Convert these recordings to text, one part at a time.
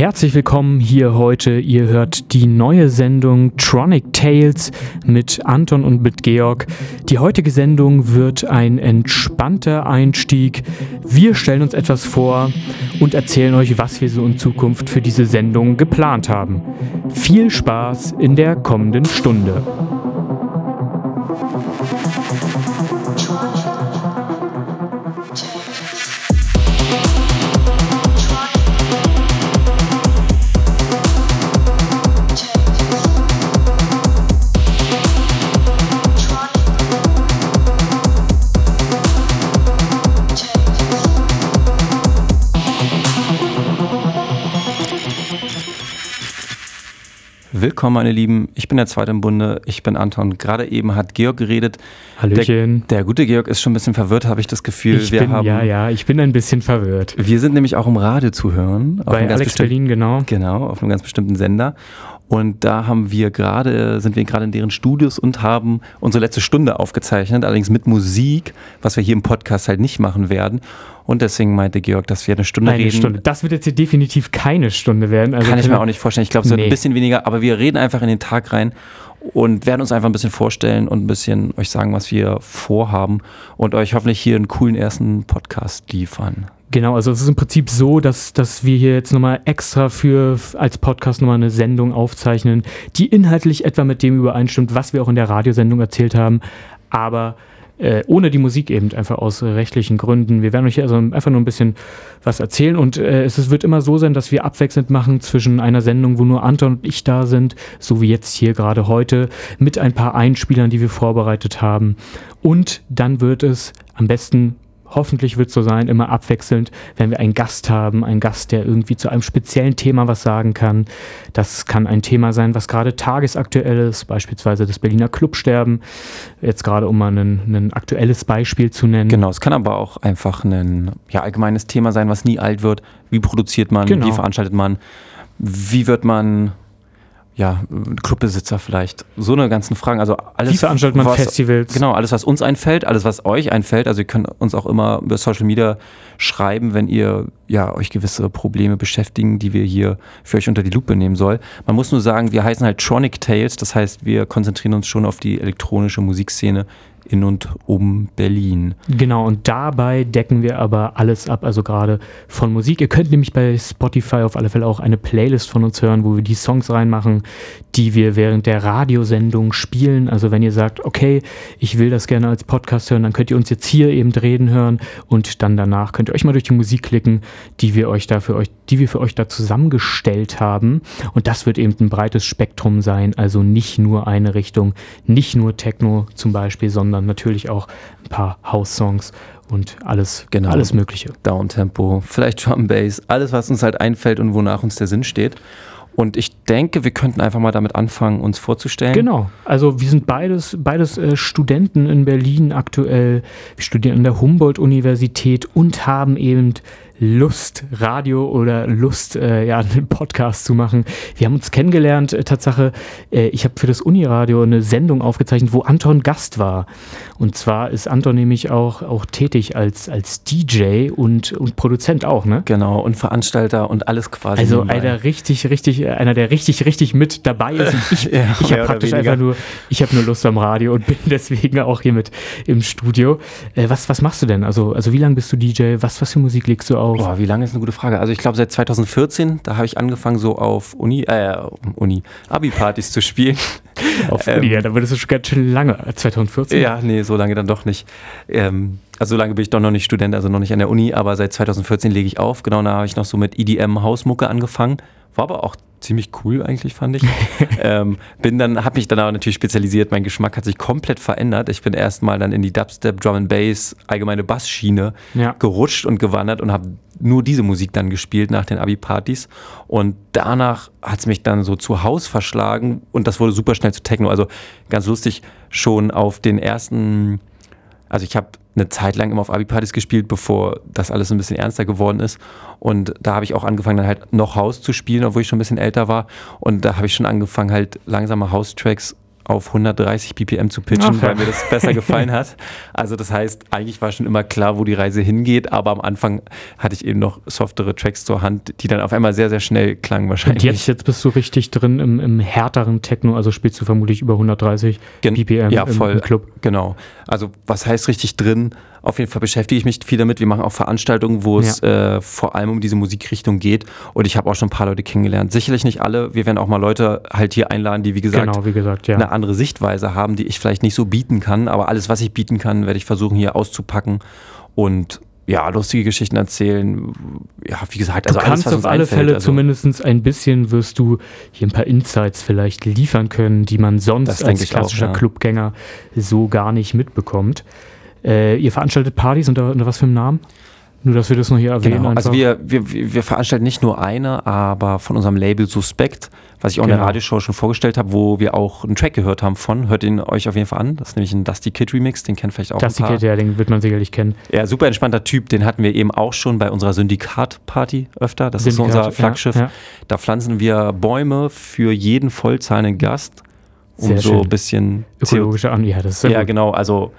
Herzlich willkommen hier heute. Ihr hört die neue Sendung Tronic Tales mit Anton und mit Georg. Die heutige Sendung wird ein entspannter Einstieg. Wir stellen uns etwas vor und erzählen euch, was wir so in Zukunft für diese Sendung geplant haben. Viel Spaß in der kommenden Stunde. Willkommen, meine Lieben. Ich bin der Zweite im Bunde. Ich bin Anton. Gerade eben hat Georg geredet. Hallöchen. Der, der gute Georg ist schon ein bisschen verwirrt, habe ich das Gefühl. Ich wir bin, haben, ja, ja, ich bin ein bisschen verwirrt. Wir sind nämlich auch im Radio zu hören. Bei Alex Berlin, genau. Genau, auf einem ganz bestimmten Sender. Und da haben wir gerade, sind wir gerade in deren Studios und haben unsere letzte Stunde aufgezeichnet, allerdings mit Musik, was wir hier im Podcast halt nicht machen werden. Und deswegen meinte Georg, dass wir eine Stunde eine reden. Stunde. Das wird jetzt hier definitiv keine Stunde werden. Also Kann ich mir auch nicht vorstellen. Ich glaube, es wird nee. ein bisschen weniger, aber wir reden einfach in den Tag rein und werden uns einfach ein bisschen vorstellen und ein bisschen euch sagen, was wir vorhaben und euch hoffentlich hier einen coolen ersten Podcast liefern. Genau, also es ist im Prinzip so, dass, dass wir hier jetzt nochmal extra für als Podcast nochmal eine Sendung aufzeichnen, die inhaltlich etwa mit dem übereinstimmt, was wir auch in der Radiosendung erzählt haben, aber äh, ohne die Musik eben, einfach aus rechtlichen Gründen. Wir werden euch hier also einfach nur ein bisschen was erzählen und äh, es wird immer so sein, dass wir abwechselnd machen zwischen einer Sendung, wo nur Anton und ich da sind, so wie jetzt hier gerade heute, mit ein paar Einspielern, die wir vorbereitet haben. Und dann wird es am besten hoffentlich wird es so sein, immer abwechselnd, wenn wir einen Gast haben, einen Gast, der irgendwie zu einem speziellen Thema was sagen kann. Das kann ein Thema sein, was gerade tagesaktuell ist, beispielsweise das Berliner Clubsterben. Jetzt gerade, um mal ein, ein aktuelles Beispiel zu nennen. Genau, es kann aber auch einfach ein ja, allgemeines Thema sein, was nie alt wird. Wie produziert man, genau. wie veranstaltet man, wie wird man ja, Clubbesitzer vielleicht. So eine ganzen Fragen. Also alles. Wie veranstaltet man was, Festivals? Genau, alles, was uns einfällt, alles, was euch einfällt. Also ihr könnt uns auch immer über Social Media schreiben, wenn ihr ja euch gewisse Probleme beschäftigen, die wir hier für euch unter die Lupe nehmen soll. Man muss nur sagen, wir heißen halt Tronic Tales, das heißt, wir konzentrieren uns schon auf die elektronische Musikszene in und um Berlin. Genau, und dabei decken wir aber alles ab, also gerade von Musik. Ihr könnt nämlich bei Spotify auf alle Fälle auch eine Playlist von uns hören, wo wir die Songs reinmachen, die wir während der Radiosendung spielen. Also wenn ihr sagt, okay, ich will das gerne als Podcast hören, dann könnt ihr uns jetzt hier eben reden hören und dann danach könnt ihr euch mal durch die Musik klicken, die wir euch da für euch, die wir für euch da zusammengestellt haben. Und das wird eben ein breites Spektrum sein, also nicht nur eine Richtung, nicht nur Techno zum Beispiel, sondern natürlich auch ein paar House-Songs und alles, genau. alles Mögliche. Downtempo, vielleicht Drum Bass, alles, was uns halt einfällt und wonach uns der Sinn steht. Und ich denke, wir könnten einfach mal damit anfangen, uns vorzustellen. Genau. Also wir sind beides, beides äh, Studenten in Berlin aktuell. Wir studieren an der Humboldt-Universität und haben eben Lust, Radio oder Lust, äh, ja, einen Podcast zu machen. Wir haben uns kennengelernt, äh, Tatsache, äh, ich habe für das Uniradio eine Sendung aufgezeichnet, wo Anton Gast war. Und zwar ist Anton nämlich auch, auch tätig als, als DJ und, und Produzent auch, ne? Genau, und Veranstalter und alles quasi. Also einer richtig, richtig, einer, der richtig, richtig mit dabei ist. Und ich ja, ich habe praktisch einfach nur, ich habe nur Lust am Radio und bin deswegen auch hier mit im Studio. Äh, was, was machst du denn? Also, also wie lange bist du DJ? Was, was für Musik legst du auf? Boah, wie lange ist eine gute Frage. Also ich glaube seit 2014, da habe ich angefangen so auf Uni, äh, Uni, Abi-Partys zu spielen. auf ähm, Uni, ja, da würdest du schon ganz schön lange, 2014? Ja, nee, so lange dann doch nicht. Ähm, also so lange bin ich doch noch nicht Student, also noch nicht an der Uni, aber seit 2014 lege ich auf. Genau, da habe ich noch so mit EDM Hausmucke angefangen. War aber auch ziemlich cool eigentlich, fand ich. ähm, bin dann, habe mich dann aber natürlich spezialisiert. Mein Geschmack hat sich komplett verändert. Ich bin erstmal dann in die Dubstep, Drum and Bass, allgemeine Bassschiene ja. gerutscht und gewandert und habe nur diese Musik dann gespielt nach den Abi-Partys. Und danach hat es mich dann so zu Haus verschlagen und das wurde super schnell zu Techno. Also ganz lustig, schon auf den ersten, also ich habe eine Zeit lang immer auf Abi-Partys gespielt, bevor das alles ein bisschen ernster geworden ist. Und da habe ich auch angefangen, dann halt noch Haus zu spielen, obwohl ich schon ein bisschen älter war. Und da habe ich schon angefangen, halt langsame House-Tracks auf 130 BPM zu pitchen, Ach weil mir das besser gefallen hat. Also das heißt, eigentlich war schon immer klar, wo die Reise hingeht, aber am Anfang hatte ich eben noch softere Tracks zur Hand, die dann auf einmal sehr, sehr schnell klangen Und wahrscheinlich. jetzt, jetzt bist du richtig drin im, im härteren Techno, also spielst du vermutlich über 130 Gen- BPM ja, im, voll. im Club. Genau. Also was heißt richtig drin? Auf jeden Fall beschäftige ich mich viel damit. Wir machen auch Veranstaltungen, wo es äh, vor allem um diese Musikrichtung geht. Und ich habe auch schon ein paar Leute kennengelernt. Sicherlich nicht alle. Wir werden auch mal Leute halt hier einladen, die, wie gesagt, Genau, wie gesagt, ja. eine andere Sichtweise haben, die ich vielleicht nicht so bieten kann. Aber alles, was ich bieten kann, werde ich versuchen hier auszupacken und ja, lustige Geschichten erzählen. Ja, wie gesagt, also du alles, kannst was auf uns alle einfällt. Fälle also, zumindest ein bisschen wirst du hier ein paar Insights vielleicht liefern können, die man sonst als ich auch, klassischer ja. Clubgänger so gar nicht mitbekommt. Äh, ihr veranstaltet Partys unter, unter was für einem Namen? Nur, dass wir das noch hier erwähnen. Genau. Also wir, wir, wir veranstalten nicht nur eine, aber von unserem Label Suspekt, was ich auch in der Genau. Radioshow schon vorgestellt habe, wo wir auch einen Track gehört haben von. Hört ihn euch auf jeden Fall an. Das ist nämlich ein Dusty Kid Remix, den kennt vielleicht auch das ein paar. Ticket, ja, den wird man sicherlich kennen. Ja, super entspannter Typ. Den hatten wir eben auch schon bei unserer Syndikat-Party öfter. Das ist so Syndikat, unser Flaggschiff. Ja, ja. Da pflanzen wir Bäume für jeden vollzahlenden Gast, um Sehr so ein bisschen Ökologische An, ja, ist ja, genau. Also,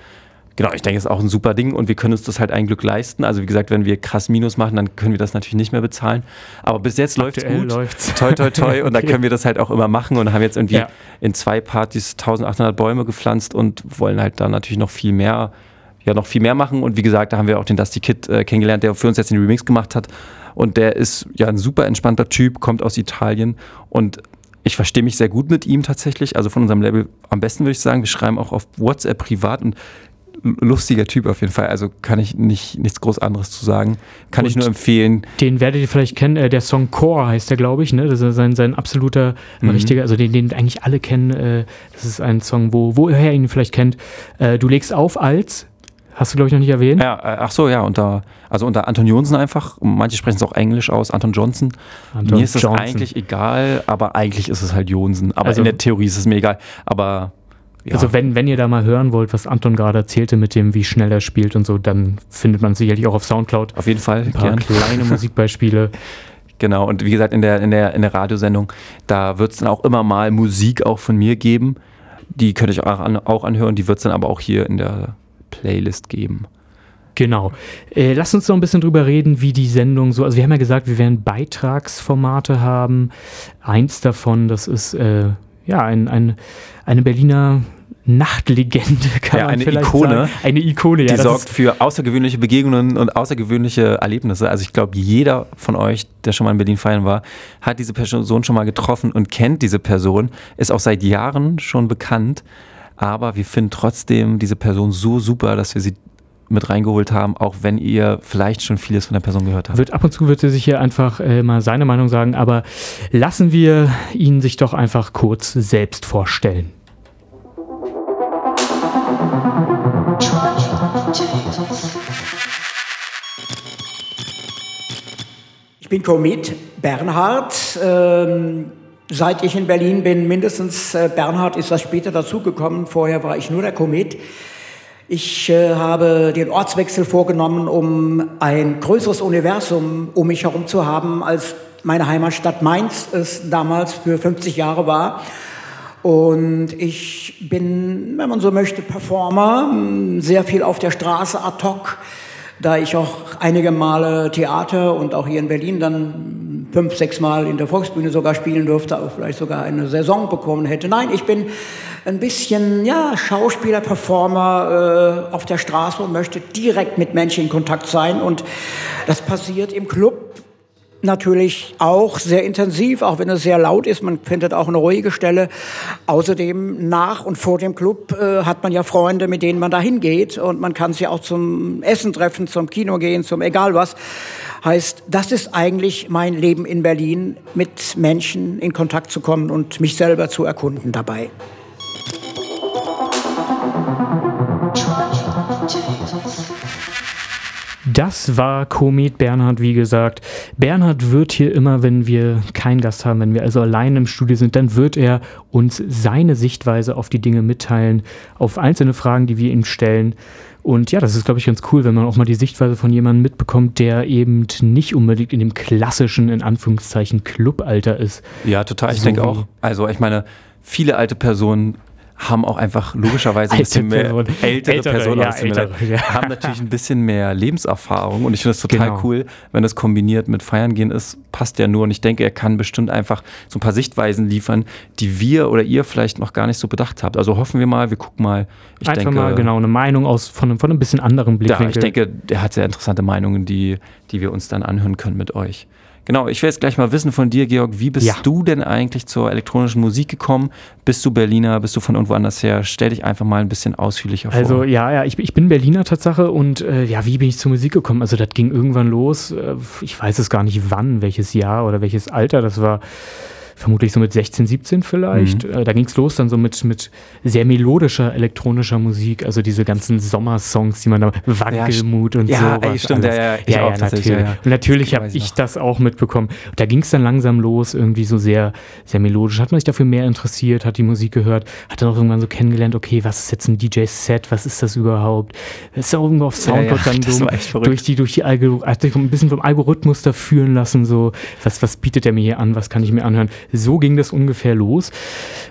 genau, ich denke, es ist auch ein super Ding und wir können uns das halt ein Glück leisten. Also, wie gesagt, wenn wir krass Minus machen, dann können wir das natürlich nicht mehr bezahlen. Aber bis jetzt läuft es gut. läuft's. Toi, toi, toi. Und da Okay. können wir das halt auch immer machen und haben jetzt irgendwie Ja. in zwei Partys 1800 Bäume gepflanzt und wollen halt da natürlich noch viel mehr, ja, noch viel mehr machen. Und wie gesagt, da haben wir auch den Dusty Kid äh, kennengelernt, der für uns jetzt den Remix gemacht hat. Und der ist ja ein super entspannter Typ, kommt aus Italien und ich verstehe mich sehr gut mit ihm tatsächlich. Also von unserem Label am besten würde ich sagen, wir schreiben auch auf WhatsApp privat und lustiger Typ auf jeden Fall. Also kann ich nicht nichts groß anderes zu sagen. Kann ich Und nur empfehlen. Den werdet ihr vielleicht kennen, äh, der Song Core heißt der, glaube ich, ne? Das ist sein, sein absoluter, Mhm. richtiger, also den, den eigentlich alle kennen. Äh, das ist ein Song, wo, woher ihr ihn vielleicht kennt. Äh, du legst auf als, hast du, glaube ich, noch nicht erwähnt. Ja, äh, ach so, ja, unter, also unter Anton Jonsen einfach. Manche sprechen es auch Englisch aus, Anton Johnson. Anton mir ist es Johnson. eigentlich egal, aber eigentlich ist es halt Jonsen. Aber Also- in der Theorie ist es mir egal. Aber ja, Also wenn, wenn ihr da mal hören wollt, was Anton gerade erzählte mit dem, wie schnell er spielt und so, dann findet man es sicherlich auch auf Soundcloud. auf jeden Fall Ein paar gern. kleine Musikbeispiele. Genau, und wie gesagt, in der, in der, in der Radiosendung, da wird es dann auch immer mal Musik auch von mir geben. Die könnt ihr euch auch, an, auch anhören, die wird es dann aber auch hier in der Playlist geben. Genau. Äh, lass uns noch ein bisschen drüber reden, wie die Sendung so. Also, wir haben ja gesagt, wir werden Beitragsformate haben. Eins davon, das ist äh, ja ein, ein, eine Berliner Nachtlegende, kann Ja, man eine vielleicht Ikone. sagen. Eine Ikone, ja. die sorgt für außergewöhnliche Begegnungen und außergewöhnliche Erlebnisse. Also ich glaube, jeder von euch, der schon mal in Berlin feiern war, hat diese Person schon mal getroffen und kennt diese Person, ist auch seit Jahren schon bekannt. Aber wir finden trotzdem diese Person so super, dass wir sie mit reingeholt haben, auch wenn ihr vielleicht schon vieles von der Person gehört habt. wird ab und zu wird er sich hier einfach äh, mal seine Meinung sagen, aber lassen wir ihn sich doch einfach kurz selbst vorstellen. Ich bin Komit Bernhard. Ähm, seit ich in Berlin bin, mindestens äh, Bernhard ist das später dazugekommen. Vorher war ich nur der Komet. Ich äh, habe den Ortswechsel vorgenommen, um ein größeres Universum um mich herum zu haben, als meine Heimatstadt Mainz es damals für 50 Jahre war. Und ich bin, wenn man so möchte, Performer, m, sehr viel auf der Straße ad hoc, da ich auch einige Male Theater und auch hier in Berlin dann fünf, sechs Mal in der Volksbühne sogar spielen durfte, auch vielleicht sogar eine Saison bekommen hätte. Nein, ich bin ein bisschen, ja, Schauspieler, Performer äh, auf der Straße und möchte direkt mit Menschen in Kontakt sein. Und das passiert im Club natürlich auch sehr intensiv, auch wenn es sehr laut ist. Man findet auch eine ruhige Stelle. Außerdem nach und vor dem Club äh, hat man ja Freunde, mit denen man da hingeht und man kann sie auch zum Essen treffen, zum Kino gehen, zum egal was. Heißt, das ist eigentlich mein Leben in Berlin, mit Menschen in Kontakt zu kommen und mich selber zu erkunden dabei. Das war Komet Bernhard, wie gesagt. Bernhard wird hier immer, wenn wir keinen Gast haben, wenn wir also allein im Studio sind, dann wird er uns seine Sichtweise auf die Dinge mitteilen, auf einzelne Fragen, die wir ihm stellen. Und ja, das ist, glaube ich, ganz cool, wenn man auch mal die Sichtweise von jemandem mitbekommt, der eben nicht unbedingt in dem klassischen, in Anführungszeichen, Clubalter ist. Ja, total. Ich So denke auch. Also ich meine, viele alte Personen haben auch einfach logischerweise ein bisschen mehr Person. ältere, ältere Personen ja, ältere, ja. haben natürlich ein bisschen mehr Lebenserfahrung und ich finde es total genau. cool, wenn das kombiniert mit Feiern gehen ist, passt ja nur und ich denke, er kann bestimmt einfach so ein paar Sichtweisen liefern, die wir oder ihr vielleicht noch gar nicht so bedacht habt. Also hoffen wir mal, wir gucken mal. Ich einfach denke, mal genau eine Meinung aus von, von einem bisschen anderen Blickwinkel. Ja, ich denke, der hat sehr interessante Meinungen, die, die wir uns dann anhören können mit euch. Genau, ich will jetzt gleich mal wissen von dir, Georg, wie bist ja. du denn eigentlich zur elektronischen Musik gekommen? Bist du Berliner? Bist du von irgendwo anders her? Stell dich einfach mal ein bisschen ausführlicher vor. Also ja, ja, ich, ich bin Berliner Tatsache und äh, ja, wie bin ich zur Musik gekommen? Also das ging irgendwann los. Äh, ich weiß es gar nicht wann, welches Jahr oder welches Alter das war vermutlich so mit 16, 17 vielleicht. Mhm. Äh, da ging es los dann so mit, mit sehr melodischer elektronischer Musik, also diese ganzen Sommersongs, die man da, Wackelmut und ja, so. Ja, stimmt, ja, ja, ja, ja, natürlich. Ja, ja. Und natürlich habe ich das auch mitbekommen. Da ging es dann langsam los, irgendwie so sehr, sehr melodisch. Hat man sich dafür mehr interessiert, hat die Musik gehört, hat dann auch irgendwann so kennengelernt, okay, was ist jetzt ein DJ-Set, was ist das überhaupt? Das ist auch irgendwo auf Soundcloud dann so durch die, durch die Algorithmus, hat sich ein bisschen vom Algorithmus da führen lassen, so, was, was bietet er mir hier an, was kann ich mir anhören? So ging das ungefähr los.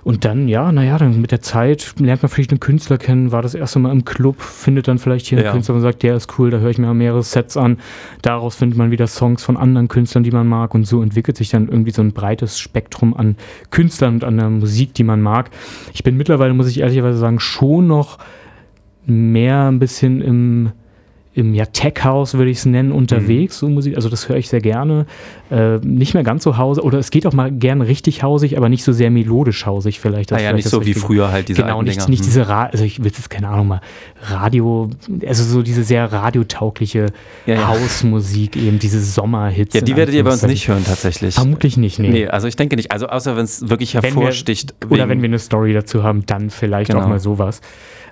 Und dann, ja, naja, dann mit der Zeit lernt man vielleicht einen Künstler kennen, war das erste Mal im Club, findet dann vielleicht hier einen ja. Künstler und sagt, der ist cool, da höre ich mir mehrere Sets an. Daraus findet man wieder Songs von anderen Künstlern, die man mag. Und so entwickelt sich dann irgendwie so ein breites Spektrum an Künstlern und an der Musik, die man mag. Ich bin mittlerweile, muss ich ehrlicherweise sagen, schon noch mehr ein bisschen im im ja, Tech-House, würde ich es nennen, unterwegs, mhm. so Musik. Also das höre ich sehr gerne. Äh, nicht mehr ganz so hausig, oder es geht auch mal gern richtig hausig, aber nicht so sehr melodisch hausig vielleicht. Das ah vielleicht nicht so wie früher halt diese Genau, nicht, nicht diese, Ra also ich will jetzt keine Ahnung mal, Radio, also so diese sehr radiotaugliche ja, ja. Hausmusik eben, diese Sommerhits. Ja, die werdet ihr bei uns nicht hören tatsächlich. Vermutlich nicht, nee. Nee, also ich denke nicht, also außer wenn es wirklich hervorsticht. Wir, oder wenn wir eine Story dazu haben, dann vielleicht genau. auch mal sowas.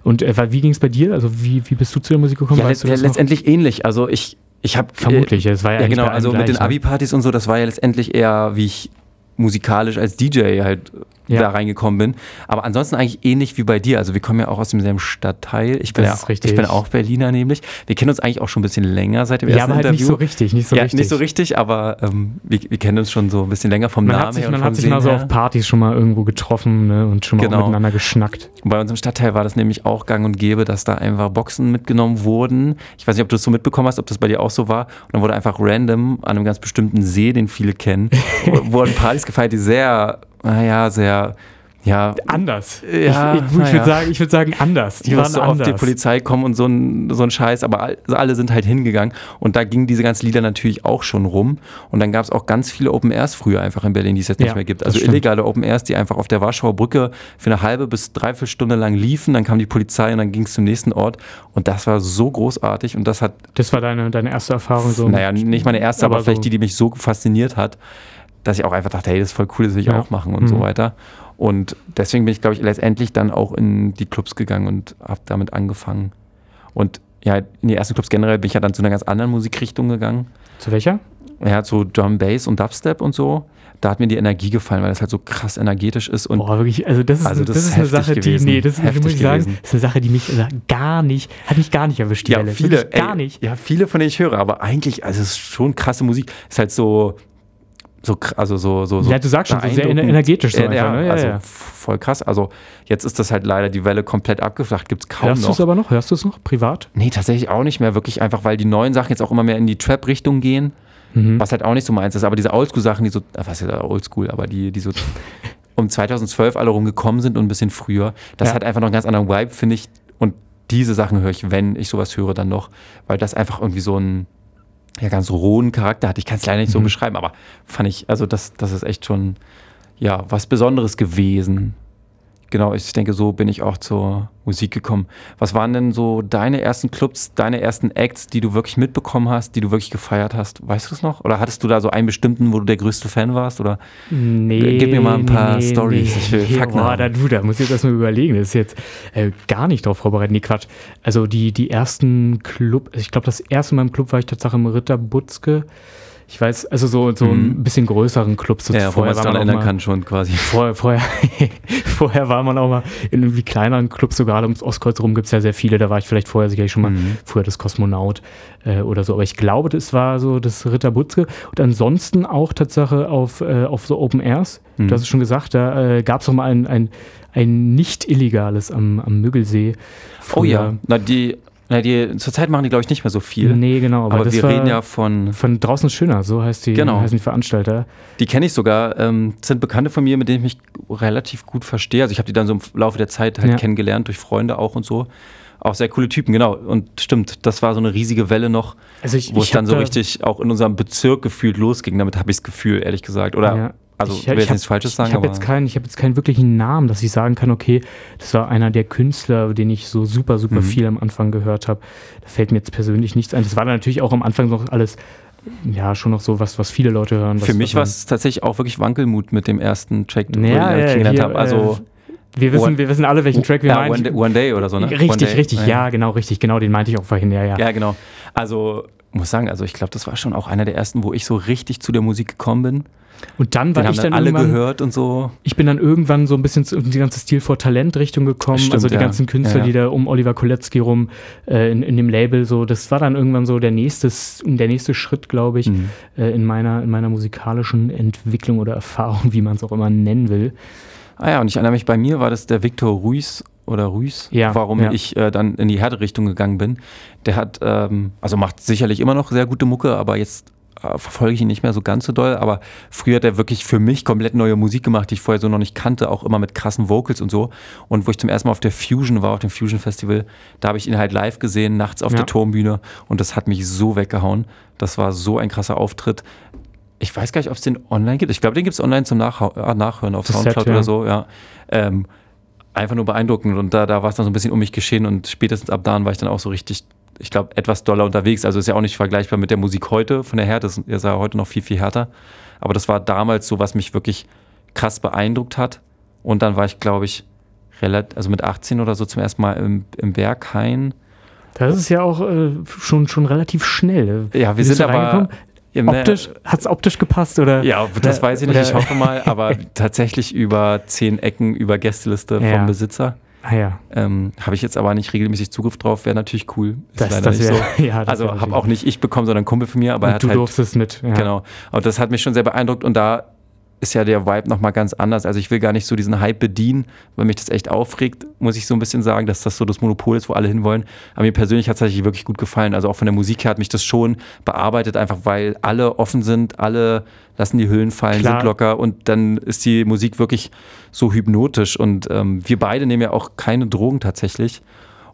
Und äh, wie ging es bei dir? Also wie, wie bist du zu der Musik gekommen? Ja, weißt du letztendlich noch? ähnlich. Also ich, ich habe vermutlich, es war ja, ja genau. Also mit den ne? Abi-Partys und so, das war ja letztendlich eher, wie ich musikalisch als DJ halt ja. da reingekommen bin. Aber ansonsten eigentlich ähnlich wie bei dir. Also wir kommen ja auch aus demselben Stadtteil. Ich bin, das ja, ich bin auch Berliner nämlich. Wir kennen uns eigentlich auch schon ein bisschen länger seit dem ja, ersten aber halt Interview. nicht so richtig, nicht so ja, richtig. Nicht so richtig, aber ähm, wir, wir, kennen uns schon so ein bisschen länger vom man Namen sich, her. Man hat sich mal so auf Partys schon mal irgendwo getroffen ne, und schon mal genau. miteinander geschnackt. Und bei uns im Stadtteil war das nämlich auch gang und gäbe, dass da einfach Boxen mitgenommen wurden. Ich weiß nicht, ob du das so mitbekommen hast, ob das bei dir auch so war. Und dann wurde einfach random an einem ganz bestimmten See, den viele kennen, wurden Partys gefeiert, die sehr, naja, sehr ja, anders. Ja, ich, ich, ich würde sagen, würd sagen, anders. Die waren so anders. auf die Polizei kommen und so ein, so ein Scheiß, aber alle sind halt hingegangen. Und da gingen diese ganzen Lieder natürlich auch schon rum. Und dann gab es auch ganz viele Open Airs früher einfach in Berlin, die es jetzt ja, nicht mehr gibt. Also illegale Open Airs, die einfach auf der Warschauer Brücke für eine halbe bis dreiviertel Stunde lang liefen. Dann kam die Polizei und dann ging es zum nächsten Ort. Und das war so großartig. Und das hat. Das war deine, deine erste Erfahrung so? Naja, nicht meine erste, aber, aber vielleicht so die, die mich so fasziniert hat, dass ich auch einfach dachte, hey, das ist voll cool, das will ich ja. auch machen und mhm. so weiter. Und deswegen bin ich, glaube ich, letztendlich dann auch in die Clubs gegangen und habe damit angefangen. Und ja, in die ersten Clubs generell bin ich ja dann zu einer ganz anderen Musikrichtung gegangen. Zu welcher? Ja, zu Drum Bass und Dubstep und so. Da hat mir die Energie gefallen, weil das halt so krass energetisch ist. Und Boah, wirklich, also das ist, also das, das ist eine Sache, gewesen. die, nee, das ist, muss ich gewesen. sagen, ist eine Sache, die mich also gar nicht, hat mich gar nicht erwischt, die ja, Welle. Viele, gar ey, nicht. Ja, viele von denen ich höre, aber eigentlich, also es ist schon krasse Musik. Ist halt so, so, also so, so, so Ja, du sagst schon, so sehr energetisch so einfach, ja, ne? ja, also ja. voll krass. Also jetzt ist das halt leider die Welle komplett abgeflacht, gibt es kaum Hörst noch. Hörst du es aber noch? Hörst du es noch privat? Nee, tatsächlich auch nicht mehr. Wirklich einfach, weil die neuen Sachen jetzt auch immer mehr in die Trap-Richtung gehen, mhm. was halt auch nicht so meins ist. Aber diese Oldschool-Sachen, die so, was ist ja Oldschool, aber die, die so um 2012 alle rumgekommen sind und ein bisschen früher, das ja. hat einfach noch einen ganz anderen Vibe, finde ich. Und diese Sachen höre ich, wenn ich sowas höre, dann noch, weil das einfach irgendwie so ein ja, ganz rohen Charakter hat. Ich kann es leider nicht so mhm. beschreiben, aber fand ich, also das, das ist echt schon ja, was Besonderes gewesen genau, ich denke, so bin ich auch zur Musik gekommen. Was waren denn so deine ersten Clubs, deine ersten Acts, die du wirklich mitbekommen hast, die du wirklich gefeiert hast? Weißt du es noch? Oder hattest du da so einen bestimmten, wo du der größte Fan warst? Oder nee, gib mir mal ein paar nee, Stories. Nee, ich will nee, boah, da, du, da muss ich jetzt erstmal überlegen. Das ist jetzt äh, gar nicht drauf vorbereitet. Nee, Quatsch. Also die, die ersten Club, ich glaube, das erste Mal im Club war ich tatsächlich im Ritter Butzke Ich weiß, also so, so Mhm. ein bisschen größeren Clubs. So Ja, wo man es war daran auch ändern mal- kann schon quasi. Vorher, vorher, vorher war man auch mal in irgendwie kleineren Clubs, so gerade ums Ostkreuz rum gibt es ja sehr viele. Da war ich vielleicht vorher sicherlich schon mal Mhm. früher das Kosmonaut äh, oder so. Aber ich glaube, das war so das Ritter Butzke. Und ansonsten auch Tatsache auf, äh, auf so Open Airs. Mhm. Du hast es schon gesagt, da äh, gab es noch mal ein, ein, ein nicht illegales am, am Müggelsee. Oh ja. Früher. Na, die, na, die, zurzeit machen die, glaube ich, nicht mehr so viel. Nee, genau. Aber, aber wir reden ja von, von draußen schöner, so heißt die, Genau. heißen die Veranstalter. die kenne ich sogar, ähm, sind Bekannte von mir, mit denen ich mich relativ gut verstehe. Also ich habe die dann so im Laufe der Zeit halt Ja. kennengelernt, durch Freunde auch und so. Auch sehr coole Typen, genau. Und stimmt, das war so eine riesige Welle noch, Also ich, wo ich es dann so richtig auch in unserem Bezirk gefühlt losging. Damit habe ich das Gefühl, ehrlich gesagt. Oder, Ja. Also ich, ich jetzt Falsches sagen, Ich habe jetzt, keinen- ich hab jetzt keinen wirklichen Namen, dass ich sagen kann, okay, das war einer der Künstler, den ich so super, super Mhm. viel am Anfang gehört habe. Da fällt mir jetzt persönlich nichts ein. Das war dann natürlich auch am Anfang noch alles, ja, schon noch so was, was viele Leute hören. für mich war es tatsächlich auch wirklich Wankelmut mit dem ersten Track, wo Ja, ich ja, kennengelernt habe. Also, Wir wissen, One- wir wissen alle, welchen Track wir ja, meinen. One, Day, One Day oder so, ne? Richtig, richtig, ja, genau, richtig, genau, den meinte ich auch vorhin, ja, ja. Ja, genau. Also, muss sagen, also ich glaube, das war schon auch einer der ersten, wo ich so richtig zu der Musik gekommen bin. Und dann war Den ich dann dann alle gehört und so. ich bin dann irgendwann so ein bisschen in die ganze Stil vor Talent-Richtung gekommen. Stimmt, also die ja. ganzen Künstler, Ja, ja. die da um Oliver Kolecki rum äh, in, in dem Label so, das war dann irgendwann so der nächste, der nächste Schritt, glaube ich, Mhm. äh, in, meiner, in meiner musikalischen Entwicklung oder Erfahrung, wie man es auch immer nennen will. Ah ja, und ich erinnere mich, bei mir war das der Viktor Ruiz oder Ruiz, Ja, warum ja. ich äh, dann in die Härte-Richtung gegangen bin. Der hat, ähm, also macht sicherlich immer noch sehr gute Mucke, aber jetzt verfolge ich ihn nicht mehr so ganz so doll. Aber früher hat er wirklich für mich komplett neue Musik gemacht, die ich vorher so noch nicht kannte, auch immer mit krassen Vocals und so. Und wo ich zum ersten Mal auf der Fusion war, auf dem Fusion Festival, da habe ich ihn halt live gesehen, nachts auf Ja. der Turmbühne und das hat mich so weggehauen. Das war so ein krasser Auftritt. Ich weiß gar nicht, ob es den online gibt. Ich glaube, den gibt es online zum Nachhau äh, Nachhören auf Das Soundcloud Set, ja. oder so, ja. Ähm, einfach nur beeindruckend. Und da, da war es dann so ein bisschen um mich geschehen und spätestens ab dann war ich dann auch so richtig, ich glaube, etwas doller unterwegs. Also ist ja auch nicht vergleichbar mit der Musik heute von der Härte. Das ist ja heute noch viel, viel härter. Aber das war damals so, was mich wirklich krass beeindruckt hat. Und dann war ich, glaube ich, relativ, also mit 18 oder so zum ersten Mal im, im Berghain. Das ist ja auch äh, schon, schon relativ schnell. Ja, wir Wie sind aber. ne, Optisch, hat es optisch gepasst oder? Ja, das weiß ich nicht, ich hoffe mal, aber tatsächlich über zehn Ecken über Gästeliste Ja. vom Besitzer. Ah ja, Ähm, habe ich jetzt aber nicht regelmäßig Zugriff drauf, wäre natürlich cool. Ist das, leider das nicht wär, so. ja, das Also habe auch nicht ich bekommen, sondern ein Kumpel von mir, aber er Und hat du halt, durftest mit. Ja. genau. Und das hat mich schon sehr beeindruckt und da ist ja der Vibe nochmal ganz anders. Also ich will gar nicht so diesen Hype bedienen, weil mich das echt aufregt, muss ich so ein bisschen sagen, dass das so das Monopol ist, wo alle hinwollen. Aber mir persönlich hat es tatsächlich wirklich gut gefallen. Also auch von der Musik her hat mich das schon bearbeitet, einfach weil alle offen sind, alle lassen die Hüllen fallen, Klar. sind locker und dann ist die Musik wirklich so hypnotisch. Und ähm, wir beide nehmen ja auch keine Drogen tatsächlich.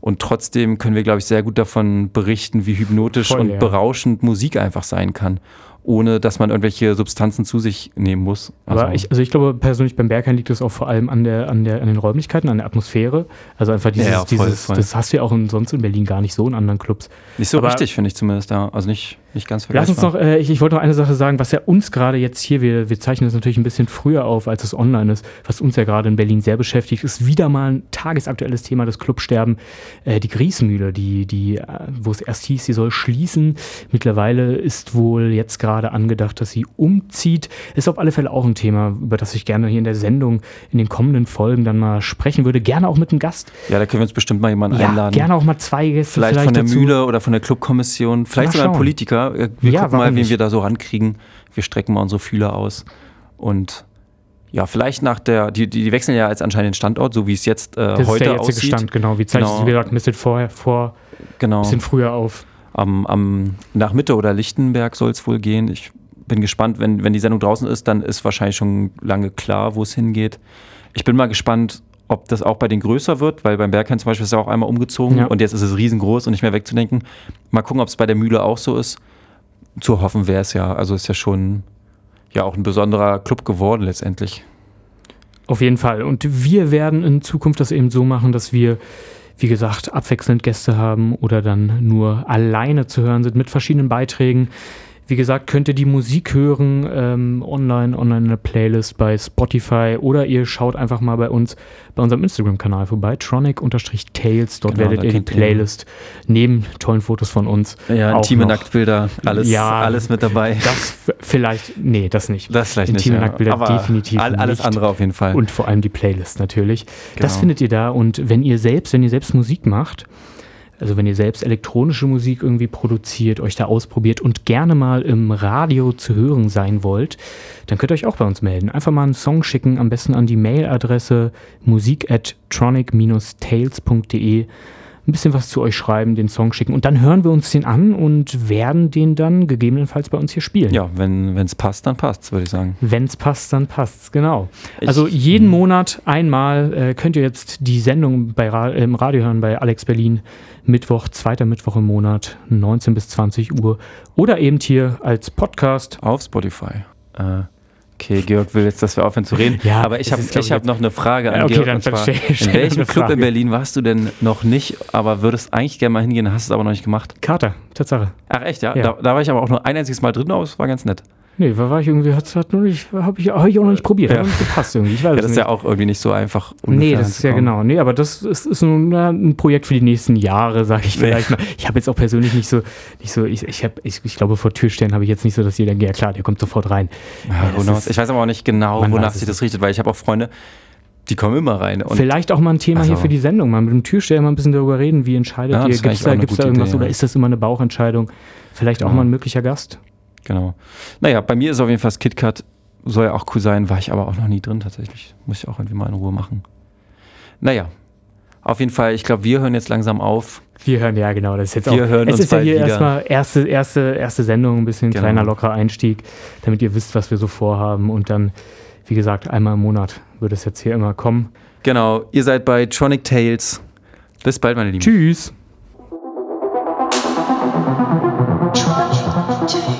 Und trotzdem können wir, glaube ich, sehr gut davon berichten, wie hypnotisch Voll, und ja. berauschend Musik einfach sein kann, ohne dass man irgendwelche Substanzen zu sich nehmen muss. Aber ich, also ich glaube persönlich beim Berghain liegt es auch vor allem an, der, an, der, an den Räumlichkeiten, an der Atmosphäre. Also einfach dieses, Ja, voll, dieses voll. das hast du ja auch in, sonst in Berlin gar nicht so in anderen Clubs. nicht so aber- richtig, finde ich zumindest, ja. Also nicht, nicht ganz Lass uns noch, äh, ich, ich wollte noch eine Sache sagen, was ja uns gerade jetzt hier, wir, wir zeichnen das natürlich ein bisschen früher auf, als es online ist, was uns ja gerade in Berlin sehr beschäftigt, ist wieder mal ein tagesaktuelles Thema, das Clubsterben, äh, die Griesmühle, die, die, äh, wo es erst hieß, sie soll schließen. Mittlerweile ist wohl jetzt gerade angedacht, dass sie umzieht. Ist auf alle Fälle auch ein Thema, über das ich gerne hier in der Sendung in den kommenden Folgen dann mal sprechen würde. Gerne auch mit einem Gast. Ja, da können wir uns bestimmt mal jemanden Ja, einladen. gerne auch mal zwei Gäste. Vielleicht, von der dazu. Mühle oder von der Clubkommission, vielleicht Mal sogar ein. Politiker. Wir Ja, gucken mal, wen nicht? wir da so rankriegen. Wir strecken mal unsere Fühler aus. Und ja, vielleicht nach der, die, die, wechseln ja jetzt anscheinend den Standort, so wie es jetzt äh, Das ist heute der jetzige aussieht. Stand, genau. Wie zeichnet Genau. wie gesagt, mistet vorher vor, Genau. bisschen früher auf. am, am, nach Mitte oder Lichtenberg soll es wohl gehen. Ich bin gespannt, wenn, wenn die Sendung draußen ist, dann ist wahrscheinlich schon lange klar, wo es hingeht. Ich bin mal gespannt, ob das auch bei den größer wird, weil beim Berghain zum Beispiel ist er auch einmal umgezogen Ja. und jetzt ist es riesengroß und nicht mehr wegzudenken. Mal gucken, ob es bei der Mühle auch so ist. Zu hoffen wäre es ja. Also ist ja schon ja auch ein besonderer Club geworden letztendlich. Auf jeden Fall. Und wir werden in Zukunft das eben so machen, dass wir, wie gesagt, abwechselnd Gäste haben oder dann nur alleine zu hören sind mit verschiedenen Beiträgen. Wie gesagt, könnt ihr die Musik hören ähm, online, online in der Playlist bei Spotify oder ihr schaut einfach mal bei uns bei unserem Instagram-Kanal vorbei, tronic-tales. Dort Genau, werdet ihr die könnt ihr- Playlist neben tollen Fotos von uns. Ja, intime Nacktbilder, alles, Ja. alles mit dabei. Das vielleicht, nee, das nicht. Das vielleicht Intime nicht. ja. Nacktbilder definitiv all, alles nicht. andere auf jeden Fall. Und vor allem die Playlist natürlich. Das Genau. findet ihr da. Und wenn ihr selbst, wenn ihr selbst Musik macht, also wenn ihr selbst elektronische Musik irgendwie produziert, euch da ausprobiert und gerne mal im Radio zu hören sein wollt, dann könnt ihr euch auch bei uns melden. Einfach mal einen Song schicken, am besten an die Mailadresse musik at tronic-tales.de. Ein bisschen was zu euch schreiben, den Song schicken und dann hören wir uns den an und werden den dann gegebenenfalls bei uns hier spielen. ja, wenn es passt, dann passt's, würde ich sagen. Wenn es passt, dann passt's, genau. Ich- also jeden Monat einmal äh, könnt ihr jetzt die Sendung bei Ra im Radio hören bei Alex Berlin. Mittwoch, zweiter Mittwoch im Monat, 19 bis 20 Uhr. Oder eben hier als Podcast. Auf Spotify. Äh, okay, Georg will jetzt, dass wir aufhören zu reden. Ja, aber ich habe hab noch eine Frage an okay, Georg. dann zwar, in welchem Club in Berlin warst du denn noch nicht, aber würdest eigentlich gerne mal hingehen, hast es aber noch nicht gemacht? Kater, Tatsache. Ach echt, ja? Ja. Da, da war ich aber auch nur ein einziges Mal drin, aber es war ganz nett. Nee, da war ich irgendwie, hat, hat nur nicht, habe ich, hab ich auch noch nicht probiert. Ja. Hat nicht gepasst irgendwie. Ich weiß Ja, das ist ja auch irgendwie nicht so einfach. Nee, das ist ja genau. Nee, aber das ist, ist na, ein Projekt für die nächsten Jahre, sage ich Nee. vielleicht mal. Ich habe jetzt auch persönlich nicht so, nicht so, ich, ich, hab, ich, ich glaube, vor Türstellen habe ich jetzt nicht so, dass jeder denkt, ja klar, der kommt sofort rein. Ja, Ja, knows? ist- ich weiß aber auch nicht genau, wonach sich das richtet, weil ich habe auch Freunde, die kommen immer rein. Vielleicht auch mal ein Thema hier Also- für die Sendung, mal mit dem Türsteher mal ein bisschen darüber reden, wie entscheidet Ja, ihr? Gibt es da, gibt's da irgendwas Idee, oder ist das immer eine Bauchentscheidung? Vielleicht auch Ja. mal ein möglicher Gast? Genau. Naja, bei mir ist auf jeden Fall das KitKat, soll ja auch cool sein, war ich aber auch noch nie drin tatsächlich. Muss ich auch irgendwie mal in Ruhe machen. Naja, auf jeden Fall, ich glaube, wir hören jetzt langsam auf. Wir hören, ja genau, das ist jetzt Wir auch, hören es uns ist ja hier wieder. erstmal erste, erste, erste Sendung, ein bisschen Genau. kleiner, lockerer Einstieg, damit ihr wisst, was wir so vorhaben und dann, wie gesagt, einmal im Monat wird es jetzt hier immer kommen. Genau, ihr seid bei Tronic Tales. Bis bald, meine Lieben. Tschüss! Thank